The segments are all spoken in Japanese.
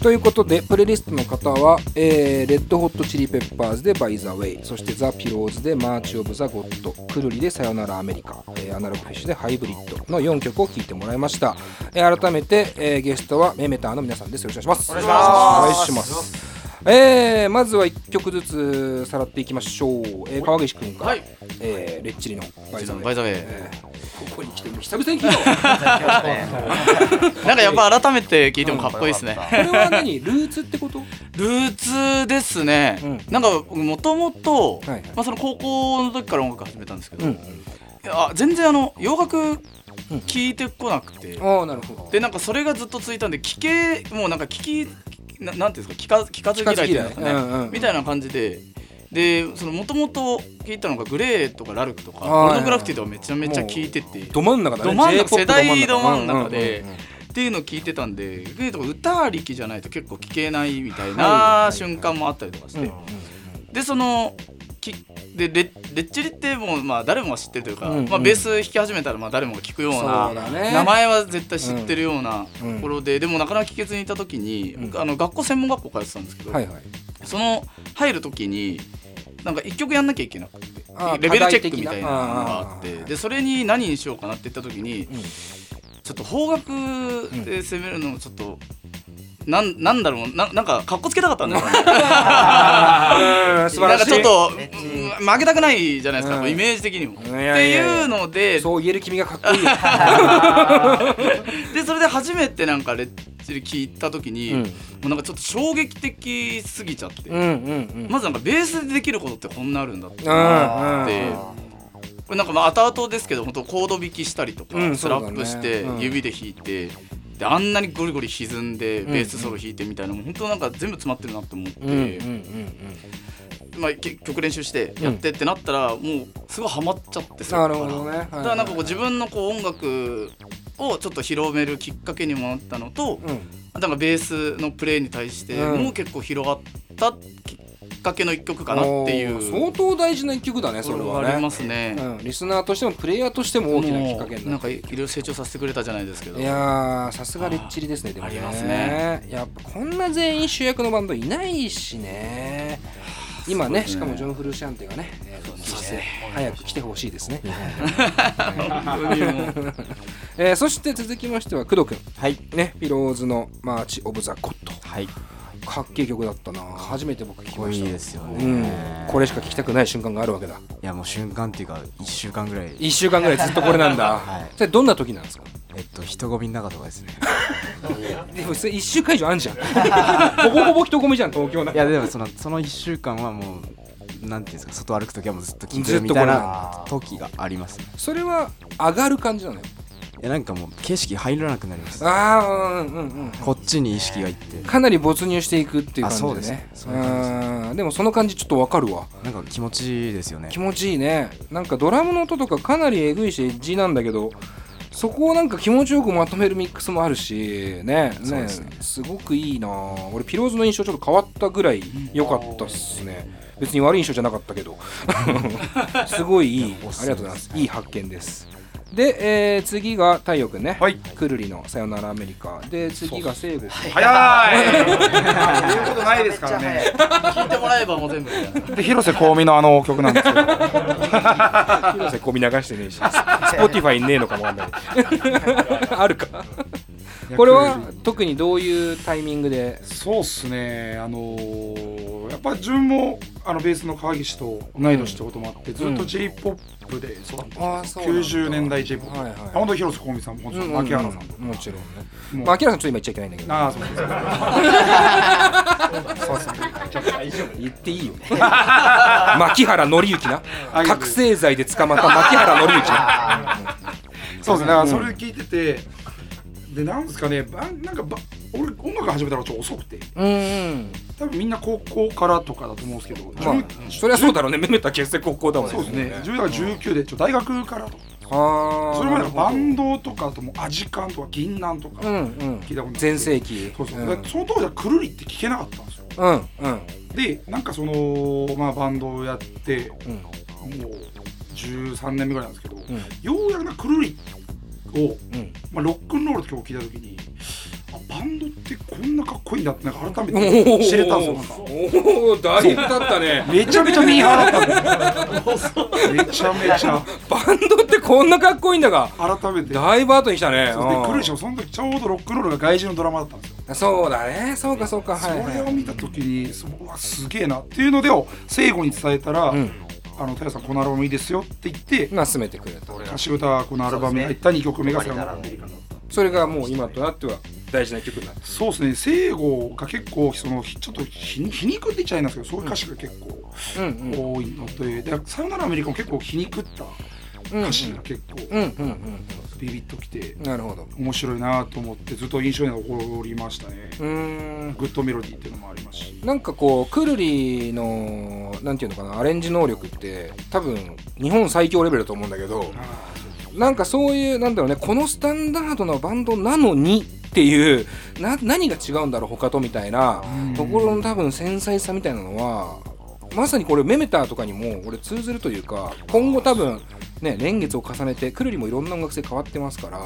ということでプレイリストの方は、えーレッドホットチリペッパーズで「バイ・ザ・ウェイ」そしてザ・ピローズで「マーチ・オブ・ザ・ゴッド」くるりで「さよならアメリカ」えーアナログフィッシュで「ハイブリッド」の4曲を聴いてもらいました、えー改めて、えーゲストはメメタァの皆さんです。よろしくお願いします。お願いしますえーまずは1曲ずつさらっていきましょう、えー川岸君から、はい。えーレッチリの「バイ・ザ・ウェイ」バイザウェイえーここに来て久々に聞いたわ なんかやっぱ改めて聞いてもかっこいいですね。これは何？ルーツってこと？ルーツですね、うん。なんかもともと高校の時から音楽始めたんですけど、うん。いや全然あの洋楽聞いてこなくて、ああなるほど。でなんかそれがずっと続いたんで聞けもうなんか聞きななんていうんですか聞か聞かず嫌いっていうかね、うんうんみたいな感じで。でそのもともと聞いたのがグレーとかラルクとかポルノグラフィティとかめちゃめちゃ聞いてて。ど真ん中だね。ど真ん中世代ど真ん中でっていうのを聞いてたんでグレーとか歌ありきじゃないと結構聞けないみたいはいなはい瞬間もあったりとかして、うん。でそのきでレレッチリってもうまあ誰もが知ってるというか、うんうん。まあ、ベース弾き始めたらまあ誰もが聞くようなだね。名前は絶対知ってるようなうんところで、でもなかなか聞けずにいた時に、うん。僕あの学校専門学校通ってたんですけど、はいはい。その入る時になんか一曲やんなきゃいけなくてレベルチェックみたいなのがあってでそれに何にしようかなって言った時に、ん。ちょっと邦楽で攻めるのもちょっと。なんなんだろう。ななんかかっこつけたかったんだよ。ねなんかちょっとうん。負けたくないじゃないですか、うん。イメージ的にも。いやいやいや。っていうので。そう言える君がかっこいい。よ でそれで初めてなんかレッチリ聞いた時に、うん。もうなんかちょっと衝撃的すぎちゃって、うんうんうん。まずなんかベースでできることってこんなあるんだって。これなんかまあ後々ですけど本当コード弾きしたりとか、うんスラップして指で弾いて、であんなにゴリゴリ歪んでん。ベースソロ弾いてみたいなのも本当なんか全部詰まってるなと思って、うんうんうんまあ、け曲練習してやってってなったら、もうすごいハマっちゃってそなるこからほどね。だからなんかこう自分のこう音楽をちょっと広めるきっかけにもなったのと、うん。なんかベースのプレイに対してうん。も結構広がったきっかけの一曲かなっていう。相当大事な一曲だねそれはね。ありますね。うんリスナーとしてもプレイヤーとしても大きなきっかけになんかいろいろ成長させてくれたじゃないですけど。いやーさすがレッチリですねでもね。ありますね。やっぱこんな全員主役のバンドいないしね。今ねしかもジョン・フルシャンテがねえー復帰して早く来てほしいですね。えーそして続きましては工藤君はい。ねピローズの「マーチ・オブ・ザ・ゴッドはい」かっけえ曲だったな。初めて僕聞きましたいいですよね、うん、これしか聞きたくない瞬間があるわけだ。いやもう瞬間っていうか1週間ぐらい。1週間ぐらいずっとこれなんだ、はい。それどんな時なんですか？えっと人混みの中とかですね。でもそれ1週間以上あんじゃん。ほぼほぼ人混みじゃん東京なんて。いやでもそのその1週間はもうなんていうんですか外歩く時はもうずっと聞いてずっとるみたいこれな時がありますね。それは上がる感じなのよいやなんかもう景色入らなくなりますああうんうんうんこっちに意識がいって。かなり没入していくっていう感じでねうです。ねそういう感うんでもその感じちょっとわかるわ。なんか気持ちいいですよね。気持ちいいね。なんかドラムの音とかかなりえぐいしエッジなんだけどそこをなんか気持ちよくまとめるミックスもあるしねね。ねすごくいいな。俺ピローズの印象ちょっと変わったぐらい良かったっすね。別に悪い印象じゃなかったけど。すごいいい。ありがとうございます。いい発見ですで、えー次が太陽くんね、はい。くるりの「さよならアメリカ」で次が聖子早い。言うことないですからね。聞いてもらえばもう全部。で広瀬香美のあの曲なんですけど。広瀬こび流してねえし。スポティファイねえのかもわかんない。あるか。これは特にどういうタイミングで？そうっすね。あのーやっぱ自分もあのベースの川岸と同い年ってこともあって、ずっと j p o p で育ってうなんだ。90年代 j p o p はいはい。本当広瀬香美さんももちろん牧原さんとか、もちろんね。まあ、明らかにちょっと今言っちゃいけないんだけど。ああそうですそう。ですね言っていいよ。牧原紀之な。覚醒剤で捕まった牧原紀之。な そうですね。だからそれ聞いてて、でなんですかね。ばなんかば俺音楽始めたのがちょっと遅くて。うんうん。多分みんな高校からとかだと思うんですけど、まあそりゃそうだろうね。めめた結成高校だもんそうですね。自分が19でちょ大学からと。かそれまではバンドとかあともうアジカンとか銀杏とか聞いたこと全盛期。そうそう、うん。その当時はくるりって聞けなかったんですよ。うんうん。でなんかそのまあバンドをやってうん。もう13年目ぐらいなんですけど、ん。ようやくなくるりを、うん。まあ、ロックンロールって曲を聴いた時にあババンドってこんなかっこいいんだってなんか改めて知れたんですよなんか。おおだいぶ経ったね。めちゃめちゃミーハーだったん。でめちゃめちゃバンドってこんなかっこいいんだが。改めて。だいぶ後に来たね。そう。でうん。クルーショその時ちょうどロックンロールが外人のドラマだったんですよ。そうだね。そうかそうか。はいそはい。れを見た時にそううわすげえなっていうのでを聖子に伝えたら「うん。あの太陽さんこのアルバムいいですよ」って言ってまあ進めてくれた。歌詞歌このアルバムに入った2曲目がさよなら。アメリカだったそれがもう今となっては大事な曲になってそうですね。聖子が結構そのちょっと皮皮肉って言っちゃいますけどそういう歌詞が結構多いのででさよならアメリカも結構皮肉った歌詞が結構ビビッときてうんなるほど。面白いなと思ってずっと印象に残りましたね。うーん。グッドメロディーっていうのもありますし。なんかこうくるりのなんていうのかなアレンジ能力って多分日本最強レベルだと思うんだけどなんかそういうなんだろうねこのスタンダードなバンドなのにっていうな何が違うんだろう他とみたいなうん。ところの多分繊細さみたいなのはまさにこれメメターとかにも俺通ずるというか今後多分ね年月を重ねてくるりもいろんな音楽性変わってますから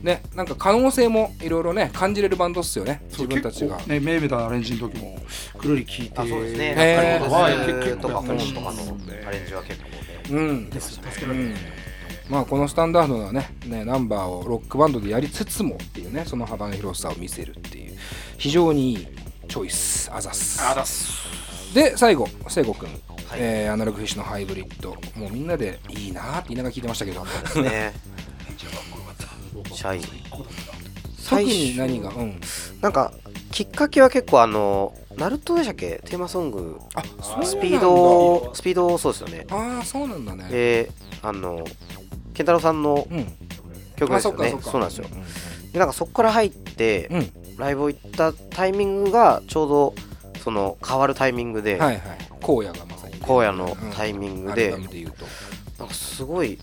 ねなんか可能性もいろいろね感じれるバンドっすよね自分たちが。結構ねメーベターのアレンジの時もくるり聞いてあそうですね。へー。なんはいか結構とか本やったりしとかのアレンジは結構ね。うん。うんまあこのスタンダードなねねナンバーをロックバンドでやりつつもっていうねその幅の広さを見せるっていう非常にいいチョイスあざっす。あだっす。で最後聖子くん、えーアナログフィッシュのハイブリッド。もうみんなでいいなーって言いながら聞いてましたけど。ですね。シャイ特に何がうん。なんかきっかけは結構あのナルトでしたっけ？テーマソング。スピードスピードそうですよね。ああそうなんだね。であの健太郎さんのうん。曲ですよね。あそっかそそうなんですよ。でなんかそこから入ってうん。ライブを行ったタイミングがちょうどその変わるタイミングではいはい。荒野がまさに。荒野のタイミングでアルバムで言うと。なんかすごい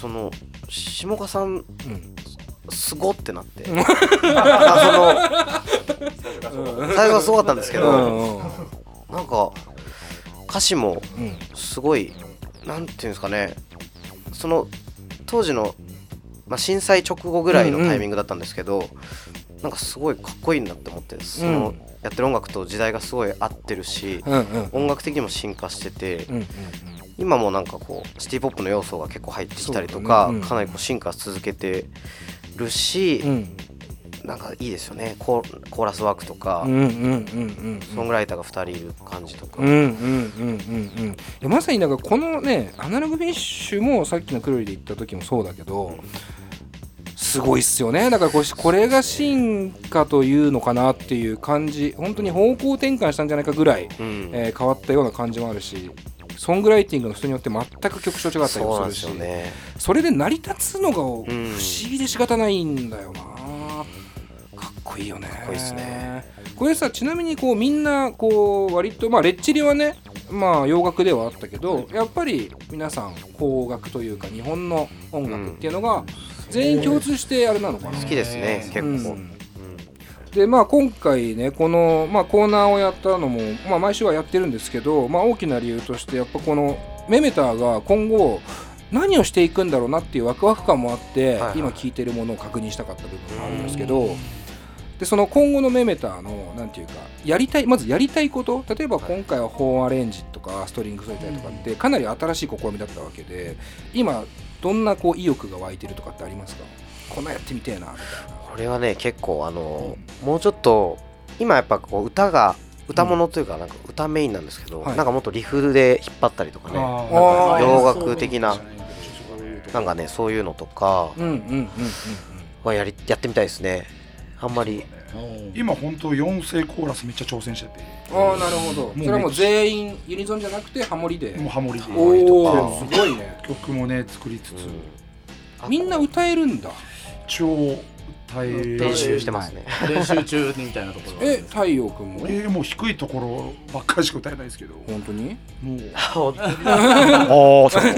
その下岡さんうん。すごってなって。その最初はすごかったんですけど、うんうん。なんか歌詞もうん。すごいなんていうんですかね。その当時の、まあ、震災直後ぐらいのタイミングだったんですけど、なんかすごいかっこいいなって思ってその、うん。やってる音楽と時代がすごい合ってるし、うんうん音楽的にも進化してて、うんうん今もなんかこうシティ・ポップの要素が結構入ってきたりとか、だね。うん。かなりこう進化し続けてるし、うんなんかいいですよね。コーコーラスワークとか、うんうんうんうんソングライターが2人いる感じとか、まさになんかこのねアナログフィッシュもさっきのクロリで言った時もそうだけどすごいっすよね。だからこれこれが進化というのかなっていう感じ本当に方向転換したんじゃないかぐらい、うん。えー変わったような感じもあるしソングライティングの人によって全く曲調違ったりもするしよね。それで成り立つのが不思ん議で仕方ないんだよな、かっこいいよね。かっこいいっすね。これさちなみにこうみんなこう割とまあレッチリはねまあ洋楽ではあったけどやっぱり皆さん邦楽というか日本の音楽っていうのが全員共通してあれなのかな、好きですね結構、うん。でまあ今回ねこの、まあ、コーナーをやったのも、まあ、毎週はやってるんですけど、まあ、大きな理由としてやっぱこのメメターが今後何をしていくんだろうなっていうワクワク感もあって、はいはい。今聞いてるものを確認したかった部分があるんですけどでその今後のメメターのなんていうかやりたいまずやりたいこと例えば今回はホーンアレンジとかストリング添えたりとかってかなり新しい試みだったわけで今どんなこう意欲が湧いてるとかってありますか？こんなんやってみてえなみたいな。これはね結構あの、もうちょっと今やっぱこう歌が歌物というかなんか歌メインなんですけど、はい。なんかもっとリフで引っ張ったりとかね洋楽的ななんかねそういうのとかうんうんうんうんうん。はやりやってみたいですねあんまり。今本当四声コーラスめっちゃ挑戦してて。ああなるほど。もうそれはもう全員ユニゾンじゃなくてハモリで。もうハモリで。おかおすごいね。曲もね作りつつ、みんな歌えるんだ。一応歌える。練習してますね。練習中みたいなところ。え太陽くんも？俺もう低いところばっかりしか歌えないですけど。本当に？もうおおそう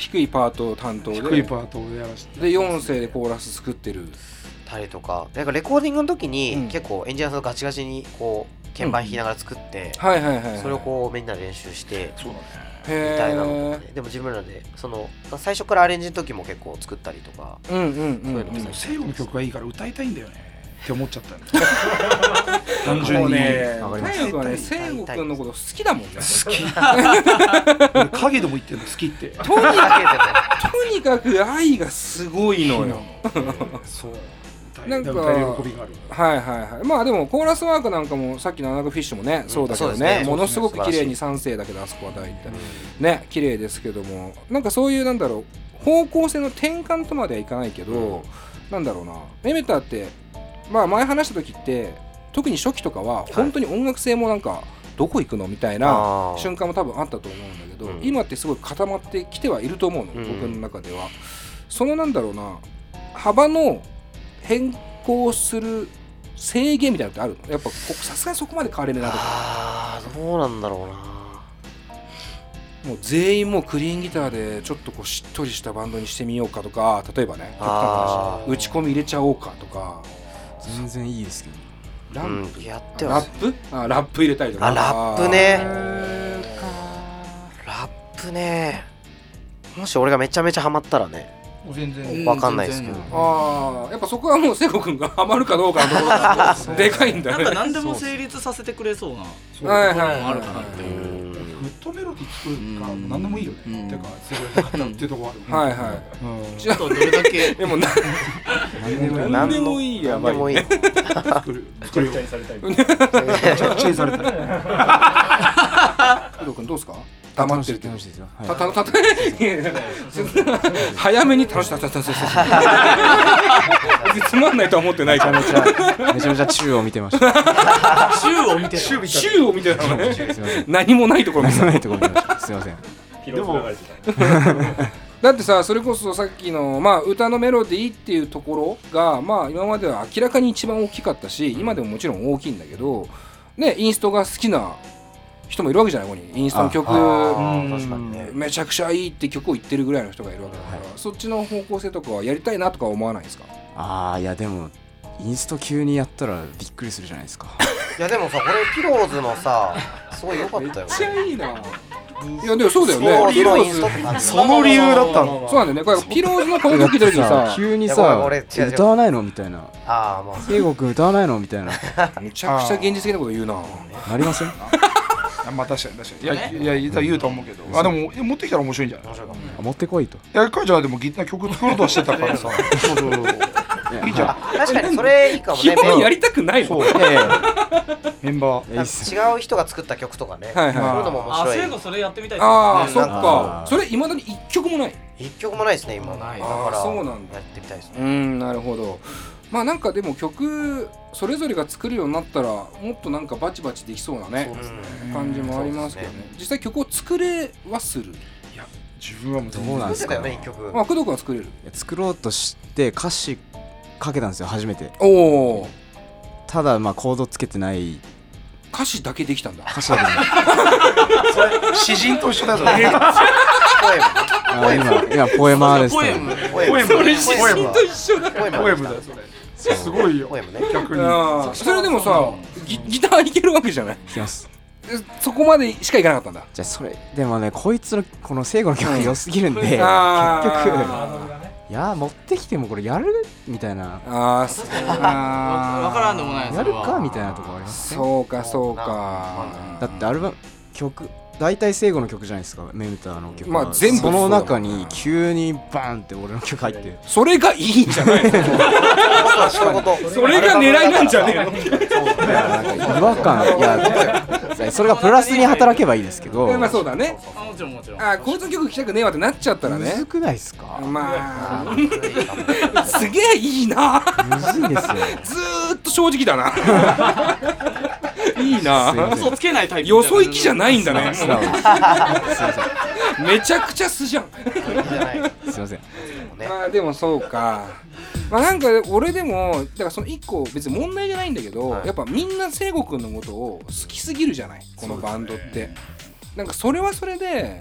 低いパート担当で。低いパートをやらせて。で4声でコーラス作ってる。たりとか。なんかレコーディングの時に、うん。結構エンジニアさんとガチガチにこう鍵盤弾きながら作って、それをこうみんなで練習してそうだね。へみたいなのえとかね。でも自分らでそのまあ最初からアレンジの時も結構作ったりとか。うんうんうんそういうのも西洋の曲がいいから歌いたいんだよねって思っちゃったよ 単純に。もうね太陽君はね聖悟君のこと好きだもんね。好き。俺影でも言ってるの好きって。とにかくとにかく愛がすごいのよ。そう。なんかはいはいはい。まあでもコーラスワークなんかもさっきのアナグフィッシュもねそうだけどねものすごく綺麗に3世だけどあそこは大体ね。綺麗ですけども。なんかそういうなんだろう方向性の転換とまではいかないけど、なんだろうな。メメタってまあ前話した時って特に初期とかは本当に音楽性もなんかどこ行くのみたいな瞬間も多分あったと思うんだけど、うん。今ってすごい固まってきてはいると思うの、うん。僕の中では。そのなんだろうな幅の変更する制限みたいなのってあるの？やっぱこさすがにそこまで変われねえなとか。ああどうなんだろうな。もう全員もうクリーンギターでちょっとこうしっとりしたバンドにしてみようかとか例えばね打ち込み入れちゃおうかとか全然いいですけど。ランプ、うんやってはラップ？あラップ入れたりとか。あラップね。あラップね。もし俺がめちゃめちゃハマったらね。全然わかんないですけど。あーやっぱそこはもう聖子君がハマるかどうかのところがでかいんだねなんか何でも成立させてくれそうなそうはいところもあはいはいうるかなっていう。んグッドメロディー作るからうん何でもいいよね、うん。てかすごい良かっていうところある、はいはい。うん。じゃあとどれだけ。でもな何でもいい。何でもいいや何でもいい。作るされたい。めちゃくちゃにされたい。工藤君どうですか？黙ってるけど楽しいですよはいたたたた早めに楽しい楽しい楽しい楽しい。別につまんないとは思ってないからめちゃめちゃ宙を見てました週を見てた週を見てたのね何もないところ見てたないところ見てましたすいませんピローズ流れてただってさそれこそさっきの、まあ、歌のメロディーっていうところが、まあ、今までは明らかに一番大きかったし今でももちろん大きいんだけど、ね、インストが好きな人もいるわけじゃないここに。インストの曲。めちゃくちゃいいって曲を言ってるぐらいの人がいるわけだから、そっちの方向性とかはやりたいなとか思わないですか？ああいやでもインスト急にやったらびっくりするじゃないですか。いやでもさこれピローズのさすごい良かったよね。いいな。いやでもそうだよね。ピローズ。その理由だったの？そうなんだよね。これピローズの顔聞いた時にさ急にさ歌わないの？みたいな。ああまあ。聖子君歌わないの？みたいな。めちゃくちゃ現実的なこと言うな。なりません？あまあ確かに確かに。いやい。や言うと思うけど。あでも持ってきたら面白いんじゃない？持ってこいと。いや彼女はでもギター曲作ろうとはしてたから。さそうそうそう。いいじゃん。確かにそれいいかも基ね本やりたくないのそう。いやいやメンバー違う人が作った曲とかね。はいはい。そういうのも面あ、白い。そういえばそれやってみたいああそっか。それいまだに一曲もない。一曲もないですね今。ない。だからそうなんだ。やってみたいですね。うんなるほどまあなんかでも曲それぞれが作るようになったらもっとなんかバチバチできそうなねうん感じもありますけどね。そうです実際曲を作れはする？自分はもうどうなんですか作ってたよね一曲まあ工藤君は作れる。いや作ろうとして歌詞かけたんですよ初めて。おお。ただまあコードつけてない。歌詞だけできたんだ。歌詞だけで 詩人と一緒だぞ。ポエム。あ今今ポエマーですポエム。ポエム。ポエム。ポエム。ポエムだ。一緒だ。ポエムだ。よそれすごいよ。逆に。あー。それでもさギギターいけるわけじゃない。いきます。えそこまでしかいかなかったんだ。じゃあそれでもねこいつのこの聖子の曲が良すぎるんで、結局いや持ってきてもこれやるみたいな。あーそうわわからんでもないやるかみたいなとこありますねそうかそうか。だってアルバム曲大体聖子の曲じゃないですかメンターの曲まあ全部その中に急にバーンって俺の曲入って。それがいいんじゃないの？そういうこと それが狙いなんじゃねえの？違和感。いやそれがプラスに働けばいいですけど。まあそうだね。あもちろんもちろん。あこいつの曲聴きたくねえわってなっちゃったらね。むずくないですか？まあ すげえいいな。むずいですよ。ずーっと正直だないいな。嘘つけないタイプよそ行きじゃないんだね。めちゃくちゃ素じゃん。すいません。ね まあでもそうか。まあなんか俺でもだからその一個別に問題じゃないんだけど、はい。やっぱみんな聖子くんのことを好きすぎるじゃない？このバンドって、なんかそれはそれで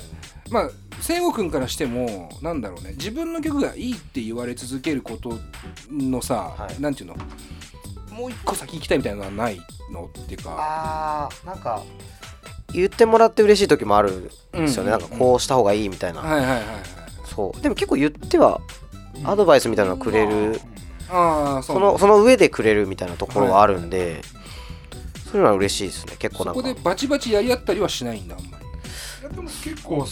まあ聖子くんからしてもなんだろうね。自分の曲がいいって言われ続けることのさ、はい。なんていうの？もう一個先行きたいみたいなのはないの？っていうか。あーなんか言ってもらって嬉しい時もあるんですよね、うんなんかこうした方がいいみたいな、はいはいはいはい。そう。でも結構言ってはアドバイスみたいなのくれる、ああそのその上でくれるみたいなところはあるんで、そうい。うのは嬉しいですね。結構そこなんか。でバチバチやり合ったりはしないんだあんまり。いやでも結構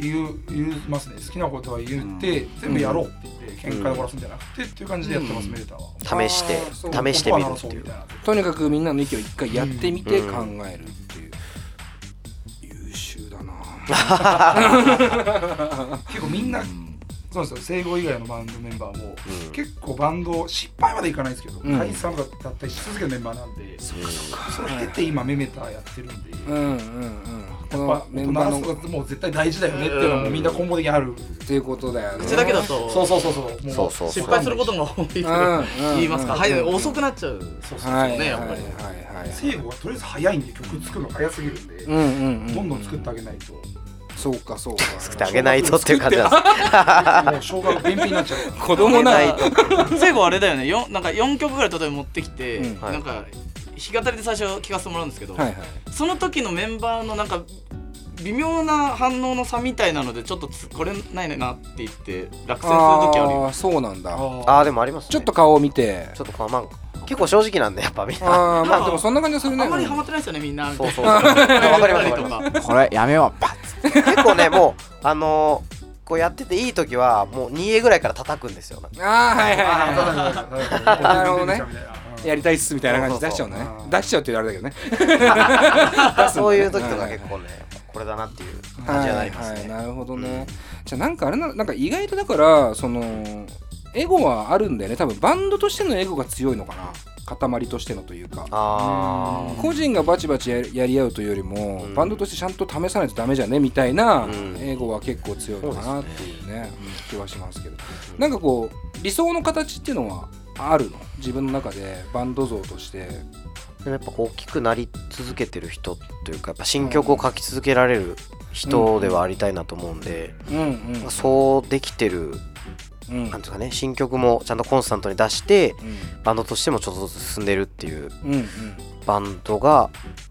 言う言いますね。好きなことは言って、全部やろうって言って喧嘩で終わらすんじゃなくてっていう感じでやってます、メーターは。試して試してみるっていう。とにかくみんなの意見を一回やってみてうん。考えるっていう、優秀だな 結構みんなそうなんですよ。生後以外のバンドメンバーも、うん。結構バンド失敗までいかないですけど、うん。解散とかだったりし続けるメンバーなんで、それ経て今メメタやってるんで、うんうんうん。やっぱメンバーのがもう絶対大事だよねっていうのもみんな根本的にある、っていうことだよね。口だけだそうとそうそうそう。もそうそうそう。失敗することが多いとうんうん言いますか、うい、遅くなっちゃう。そうそうはいはいねやっぱり。はいはとりあえず早いんで曲作るの早すぎるんで、うんうんうん。どんどん作ってあげないと、そうかそうか。作ってあげないとっていう感じなんです。もう小学便秘になっちゃう。子供なないと最後あれだよね。よんなんか4曲ぐらい例えば持ってきて、うん。はい。なんか弾き語りで最初聞かせてもらうんですけど、はいはい。その時のメンバーのなんか微妙な反応の差みたいなのでちょっとつこれないなって言って落選する時あるよ。ああそうなんだ。ああでもありますね。ちょっと顔を見て。ちょっとまあ結構正直なんでやっぱみんな。ああまあでもそんな感じがするね。あんまりハマってないですよねみんな。そうそうそう。わかりますこれやめよう。パッ結構ねもうあのーこうやってていい時はもう 2A ぐらいから叩くんですよ。ああはいはいはい。ななるほどね。やりたいっすみたいな感じで出しちゃうのね出しちゃうって言うあれだけどね。そういう時とか結構ねこれだなっていう感じになりますね。はいはい、なるほどね、じゃあなんかあれななんか意外とだからそのエゴはあるんだよね。多分バンドとしてのエゴが強いのかな。塊としてのというか。あ個人がバチバチややり合うというよりも、うん。バンドとしてちゃんと試さないとダメじゃねみたいな、うん。エゴは結構強いのかなっていうね。うん。気はしますけど。なんかこう理想の形っていうのはあるの？自分の中でバンド像として。でもやっぱこう大きくなり続けてる人というかやっぱ新曲を書き続けられる人ではありたいなと思うんで、うんうん。そうできてるうん。なんですかね新曲もちゃんとコンスタントに出してうん。バンドとしてもちょっとずつ進んでるっていううんバンドが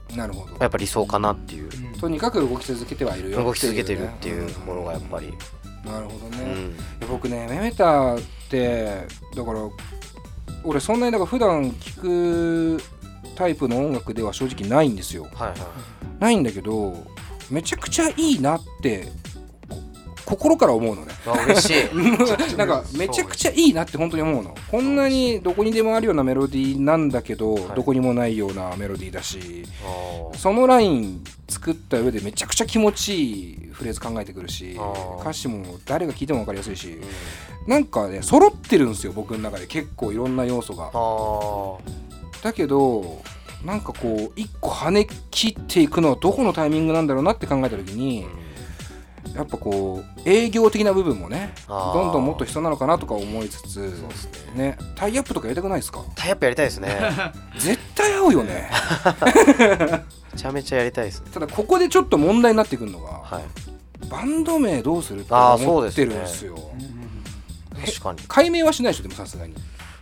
うんなるほど。やっぱ理想かなっていう。とにかく動き続けてはいるよ動き続けてるっていうところがやっぱり、なるほどね、うん。僕ねメメタってだから俺そんなにだから普段聞くタイプの音楽では正直ないんですよ。はいはいないんだけどめちゃくちゃいいなってこ心から思うのね。あ嬉しい。なんかめちゃくちゃいいなって本当に思うの。こんなにどこにでもあるようなメロディーなんだけど、はい。どこにもないようなメロディーだしそのライン作った上でめちゃくちゃ気持ちいいフレーズ考えてくるし歌詞も誰が聴いても分かりやすいしなんかね揃ってるんですよ僕の中で結構いろんな要素が。だけどなんかこう一個跳ね切っていくのはどこのタイミングなんだろうなって考えた時にやっぱこう営業的な部分もねどんどんもっと必要なのかなとか思いつつね。タイアップとかやりたくないですか？タイアップやりたいですね。絶対合うよね。めちゃめちゃやりたいですね。ただここでちょっと問題になってくるのが、はい。バンド名どうするって思ってるんですですよ確かに。解明はしないでしょでもさすがに。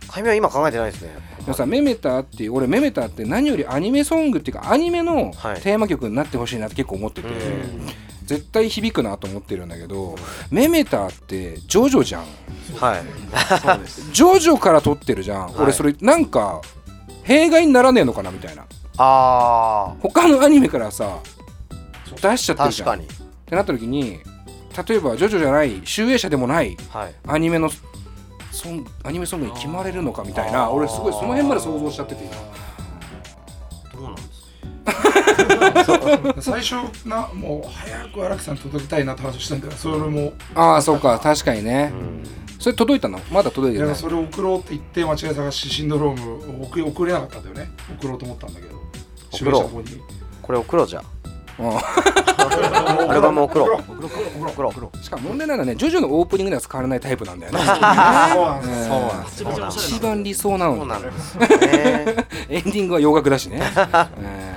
解明は今考えてないですねでもさメメタっていう俺メメタって何よりアニメソングっていうかアニメのはい。テーマ曲になってほしいなって結構思ってて、うん絶対響くなと思ってるんだけどメメタってジョジョじゃん。はい。ジョジョから撮ってるじゃん、はい。俺それなんか弊害にならねえのかなみたいな。あ他のアニメからさ出しちゃってるじゃん。かに。ってなった時に例えばジョジョじゃない集英社でもないはい。アニメのソンアニメソングに決まれるのかみたいなあー。俺すごいその辺まで想像しちゃってて最初なもう早く荒木さんに届けたいなって話をしたんだよそれも。ああそうか確かにね、うんそれ届いたの？まだ届いいてない。やそれを送ろうって言って間違い探しシンドロームを送送れなかったんだよね。送ろうと思ったんだけど。送ろう。これ送ろうじゃうん。あ アルバム送ろう。送ろう。送ろう。しかも問題なのはねジョジョのオープニングでは使われないタイプなんだよね。一番理想なのね。エンディングは洋楽だしね、え ー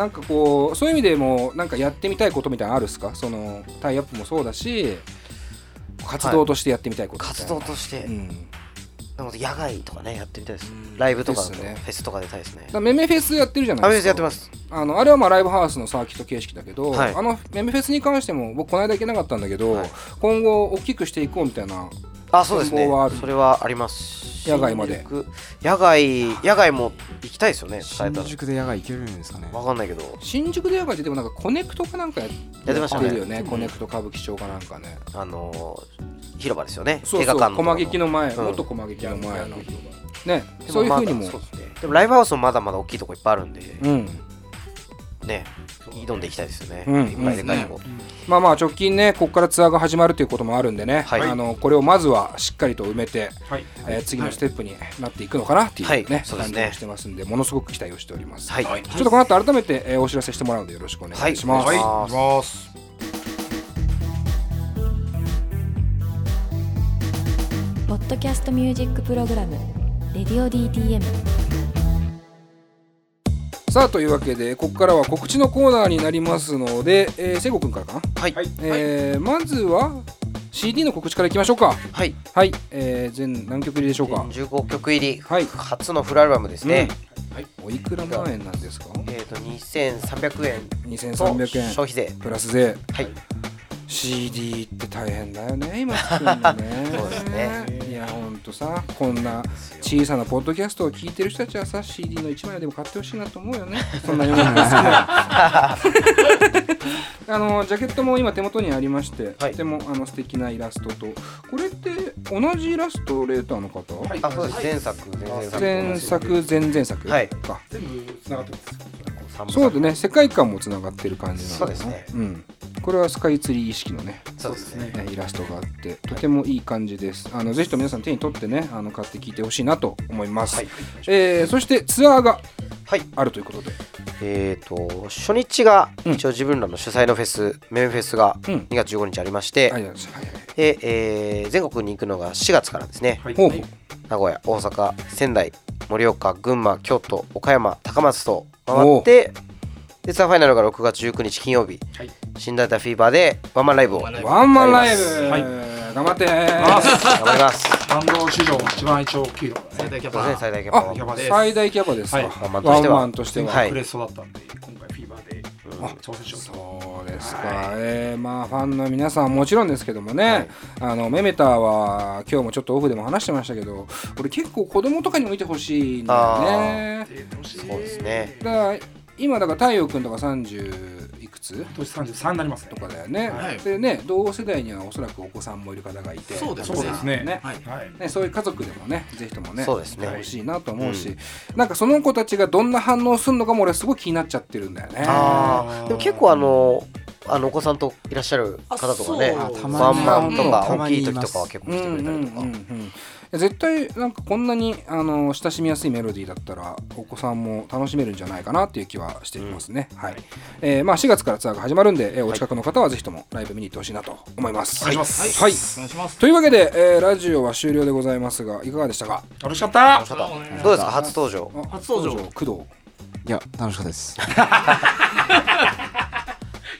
なんかこうそういう意味でもなんかやってみたいことみたいなのあるっすか？そのタイアップもそうだし活動としてやってみたいことみたいな。活動として。うん。なので野外とかねやってみたいです。ライブとかフェスとか出たいですね。メメフェスやってるじゃないですか。スやってます。あのあれはまあライブハウスのサーキット形式だけど、はい。あのメメフェスに関しても僕この間行けなかったんだけど、はい。今後大きくしていこうみたいなあそうですね。それはあります。野外まで。野外野外も行きたいですよね伝えた新宿で野外行けるんですかね。らわかんないけど。新宿でやがてでもなんかコネクトかなんかややってましたよねコネクト歌舞伎町かなんかね。あのー広場ですよね。そうそう。映画館コマ劇の前、うん。元コマ劇の前の。ね。でそういうふうにも。まだそうですね。でもライブハウスもまだまだ大きいとこいっぱいあるんで。うん。ね挑んでいきたいですよね、うん。いっぱいでかいとこ、まあまあ直近ねここからツアーが始まるということもあるんでね、はい。あのこれをまずはしっかりと埋めて、はい。えー次のステップになっていくのかなっていうね、はい。そうですね。感じをしてますんでものすごく期待をしております、はい、ちょっとこの後改めて、えーお知らせしてもらうのでよろしくお願いします、はい。はい。お願いします。ポッドキャストミュージックプログラム「レディオ DTM」さあというわけでここからは告知のコーナーになりますので、えー、聖子くんからかな、はい。えーまずは CD の告知からいきましょうか。はい。はい、えー、全何曲入りでしょうか？15曲入り、はい。初のフルアルバムですね、おいくら万円なんですか？えっ、と2300円。と2300円。消費税。プラス税。はい CD って大変だよね 今作るのね。そうですね。いやほんとさこんな小さなポッドキャストを聞いてる人たちはさ CD の1枚でも買ってほしいなと思うよね。そんな世の中好きなあのジャケットも今手元にありまして、はい。とてもあの素敵なイラストと。これって同じイラストレーターの方、あそうです。前作。前作。前作前々作はい。か、全部つながってますそうでね世界観もつながってる感じなのそうですね。うん、これはスカイツリー意識のねそうですね。ねイラストがあってとてもいい感じです。あのぜひとも皆さん手に取ってねあの買って聴いてほしいなと思います、はい。えーそしてツアーがはい。あるということで。えっ、と初日がうん。一応自分らの主催のフェス、メンフェスがうん。2月15日ありまして、はいはいはい。で、えー全国に行くのが4月からですね。はい。名古屋大阪仙台盛岡群馬京都岡山高松と回ってでツアーファイナルが6月19日金曜日、はい。新大田フィーバーでワンマンライブを頑ワンマンライブ、はい。頑張って張ります。バンド史上一番一応大きい最大キャパ最大キャパ。最大キャパですか、はい。ワンマンとしては。ワンマンとしては、は。い。クレストだったんで挑戦しようと。そうですか、えーまあファンの皆さんはもちろんですけどもね、あのメメターは今日もちょっとオフでも話してましたけどこれ結構子供とかにも見てほしいんだよね。そうですねだから今だから太陽君とか30いくつ年33になりますねとかだよね、はい。でね同世代にはおそらくお子さんもいる方がいてそうですそうですね。ねはい。はいね、そういう家族でもねぜひともねそうですね。見てほしいなと思うし、なんかその子たちがどんな反応するのかも俺すごい気になっちゃってるんだよね。あー。でも結構あのあのお子さんといらっしゃる方とかねあたまにワンマンとか大きい時とかは結構うん来てくれたりとか。うんうんうん絶対なんかこんなにあの親しみやすいメロディーだったらお子さんも楽しめるんじゃないかなっていう気はしていますね、はい、えーまあ4月からツアーが始まるんで、えーお近くの方はぜひともライブ見に行ってほしいなと思います、お願い。しますはい、お願いします。というわけで、えーラジオは終了でございますがいかがでしたか？楽しかった。どうですか？初登場。あ初登場。工藤。いや楽しかったです。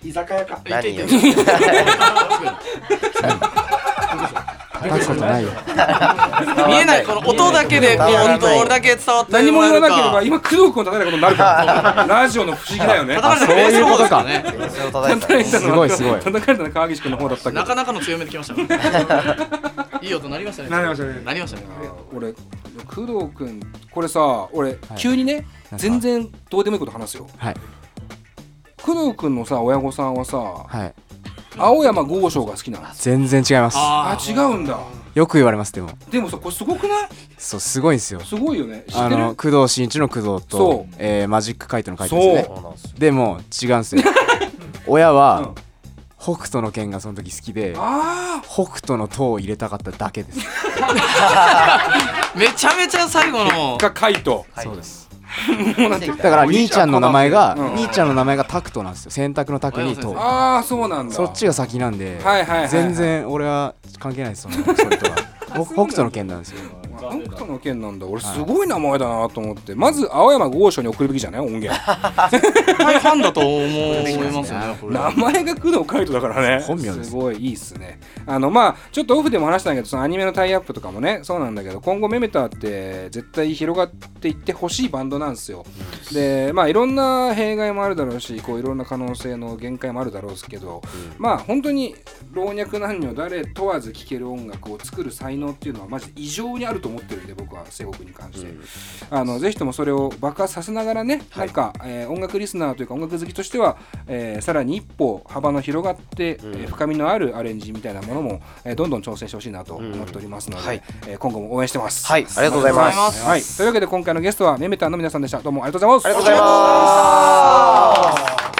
居酒屋か。何よ 大したことないよ。見えない。この音だけでこう本当俺だけ伝わって何も言わなければか今工藤君を叩いたことになるから。ラジオの不思議だよね。叩かれたのそれを叩いてた叩いたのはすごいすごい。叩かれたのは川岸君の方だったけど。なかなかの強めできましたね。いい音鳴りましたね。なりましたね。なりましたね。俺工藤君これさ俺、急にね全然どうでもいいこと話すよ。はい。工藤君のさ親御さんはさはい青山剛昌が好きなの？全然違います。ああ違うんだ。よく言われますでも。でもさこれすごくない？そうすごいんですよ。すごいよね。あの工藤新一の工藤そとう、えーマジックカイトのカイトですね。でも違うんですよ。親うはん。北斗の拳がその時好きであ北斗の塔を入れたかっただけです。めちゃめちゃ最後の。あがカイト。そうです だから兄ちゃんの名前がうん。兄ちゃんの名前がタクトなんですよ洗濯のタクに塔ああそうなんだ。そっちが先なんではいはいはいはい。全然俺は関係ないですそのそれとは。僕北斗の拳なんですよ北斗の剣なんだ。俺すごい名前だなと思って。まず青山剛昌に送るべきじゃない？音源。大ファンだと思いますね名前が工藤海斗だからね。本名です。すごいいいっすね。あのまあちょっとオフでも話したんだけどそのアニメのタイアップとかもねそうなんだけど今後メメタって絶対広がっていってほしいバンドなんですよ。でまあいろんな弊害もあるだろうしこういろんな可能性の限界もあるだろうですけど、まあ本当に老若男女誰問わず聴ける音楽を作る才能っていうのはマジで異常にあると思ってるんで僕は西国に関して、あのぜひともそれを爆発させながらね、なんか、えー音楽リスナーというか音楽好きとしては、えーさらに一歩幅の広がって、えー深みのあるアレンジみたいなものも、えーどんどん挑戦してほしいなと思っておりますので、はい。えー今後も応援してます。はいありがとうございます。はい、というわけで今回のゲストはメメタンの皆さんでした。どうもありがとうございます。ありがとうございます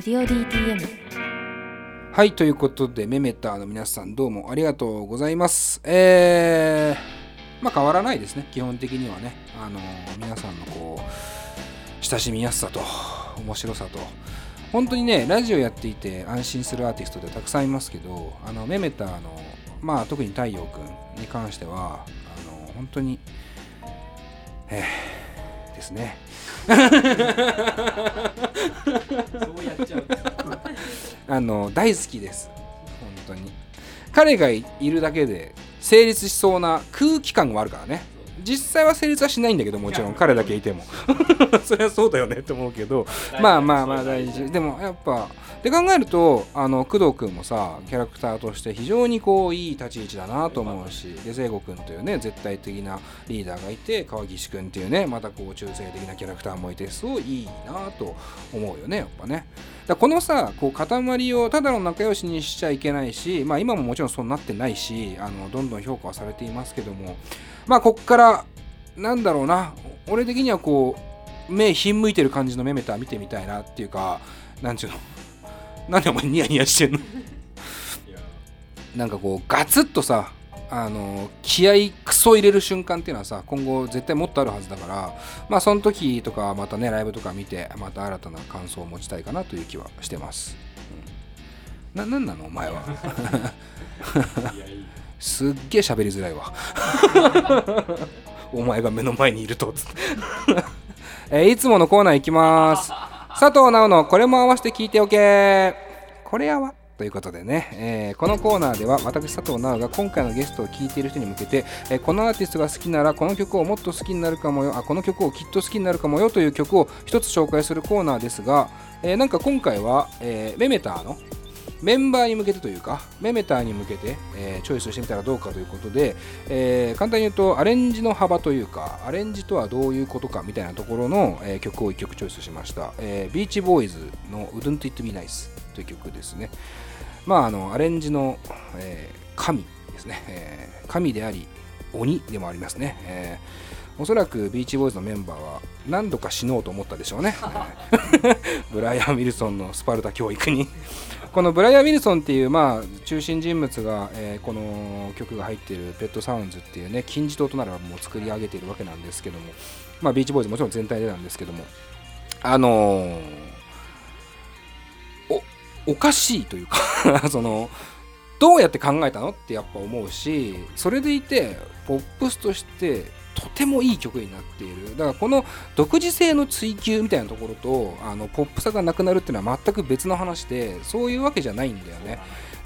レディオ DTM」はい、ということで、メメターの皆さんどうもありがとうございます。えー、まあ変わらないですね、基本的にはね。あのー皆さんのこう、親しみやすさと、面白さと、本当にね、ラジオやっていて安心するアーティストってたくさんいますけど、あの、メメターの、まあ特に太陽くんに関しては、あの本当に、えー、ですね。そうやっちゃう。あの大好きです。本当に。彼がいるだけで成立しそうな空気感があるからね。実際は成立はしないんだけどもちろん彼だけいても。それはそうだよねって思うけどまあまあまあ大事。でもやっぱで考えるとあの工藤君もさキャラクターとして非常にこういい立ち位置だなと思うしで聖子君というね絶対的なリーダーがいて川岸君っていうねまたこう中性的なキャラクターもいてすごいいいなと思うよねやっぱね。だこのさこう塊をただの仲良しにしちゃいけないしまあ今ももちろんそうなってないしあのどんどん評価はされていますけどもまあこっからなんだろうな。俺的にはこう目ひんむいてる感じのメメタ見てみたいなっていうかなんちゅうの。なんでお前ニヤニヤしてんの？なんかこうガツッとさあの気合クソ入れる瞬間っていうのはさ今後絶対もっとあるはずだからまあその時とかまたねライブとか見てまた新たな感想を持ちたいかなという気はしてます、うん、ななんなのお前は？すっげえ喋りづらいわ。お前が目の前にいると。えーいつものコーナーいきます。佐藤直のこれも合わせて聞いておけ。これやわということでね、えーこのコーナーでは私佐藤直が今回のゲストを聴いている人に向けて、えーこのアーティストが好きならこの曲をもっと好きになるかもよ。あこの曲をきっと好きになるかもよ。という曲を一つ紹介するコーナーですが、えーなんか今回は、えーメメターのメンバーに向けてというか、メメターに向けて、えーチョイスしてみたらどうかということで、えー簡単に言うと、アレンジの幅というか、アレンジとはどういうことかみたいなところの、えー曲を1曲チョイスしました。えービーチボーイズの Wouldn't It Be Nice という曲ですね。まあ、あの、アレンジの、えー神ですね、えー神であり、鬼でもありますね。えーおそらくビーチボーイズのメンバーは何度か死のうと思ったでしょうね。えー ブライアン・ウィルソンのスパルタ教育に。このブライアン・ウィルソンっていう、まあ、中心人物が、えーこの曲が入っているペットサウンズっていうね金字塔となるアルバムを作り上げているわけなんですけども、まあ、ビーチボーイズもちろん全体でなんですけどもあのーおおかしいというか そのどうやって考えたのってやっぱ思うしそれでいてポップスとしてとてもいい曲になっている。だからこの独自性の追求みたいなところとあのポップさがなくなるっていうのは全く別の話でそういうわけじゃないんだよね。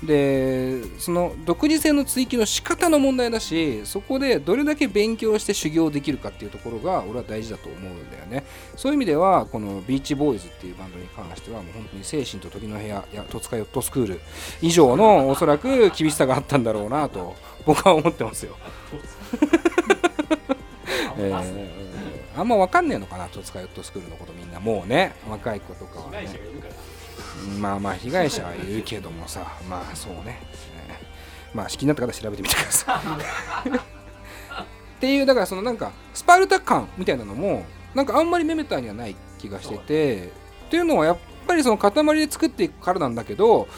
でその独自性の追求の仕方の問題だしそこでどれだけ勉強して修行できるかっていうところが俺は大事だと思うんだよね。そういう意味ではこのビーチボーイズっていうバンドに関してはもう本当に精神と時の部屋や戸塚ヨットスクール以上のおそらく厳しさがあったんだろうなと僕は思ってますよえあんま分かんねえのかな戸塚ヨットスクールのことみんな。もうね若い子とかはね。まあまあ被害者はいるけどもさまあそうね、えまあ好きになった方調べてみてください。っていうだからそのなんかスパルタ感みたいなのもなんかあんまりメメターにはない気がしててっていうのはやっぱりその塊で作っていくからなんだけど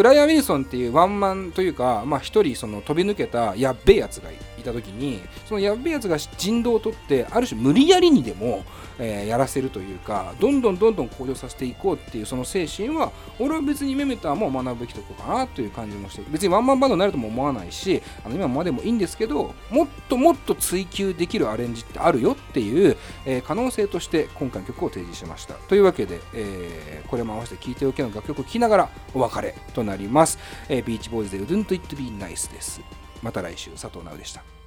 ブライアン・ウィルソンっていうワンマンというかまあ一人その飛び抜けたやっべえやつがいた時にそのやっべえやつが人道を取ってある種無理やりにでも、えーやらせるというかどんどんどんどん向上させていこうっていうその精神は俺は別にメメターも学ぶべきとこかなという感じもして別にワンマンバンドになるとも思わないしあの今までもいいんですけどもっともっと追求できるアレンジってあるよっていう、えー可能性として今回の曲を提示しました。というわけで、えーこれも合わせて聴いておけの楽曲を聴きながらお別れとなります。なります、えービーチボーイズで Wouldn't It Be Nice です。また来週佐藤直でした。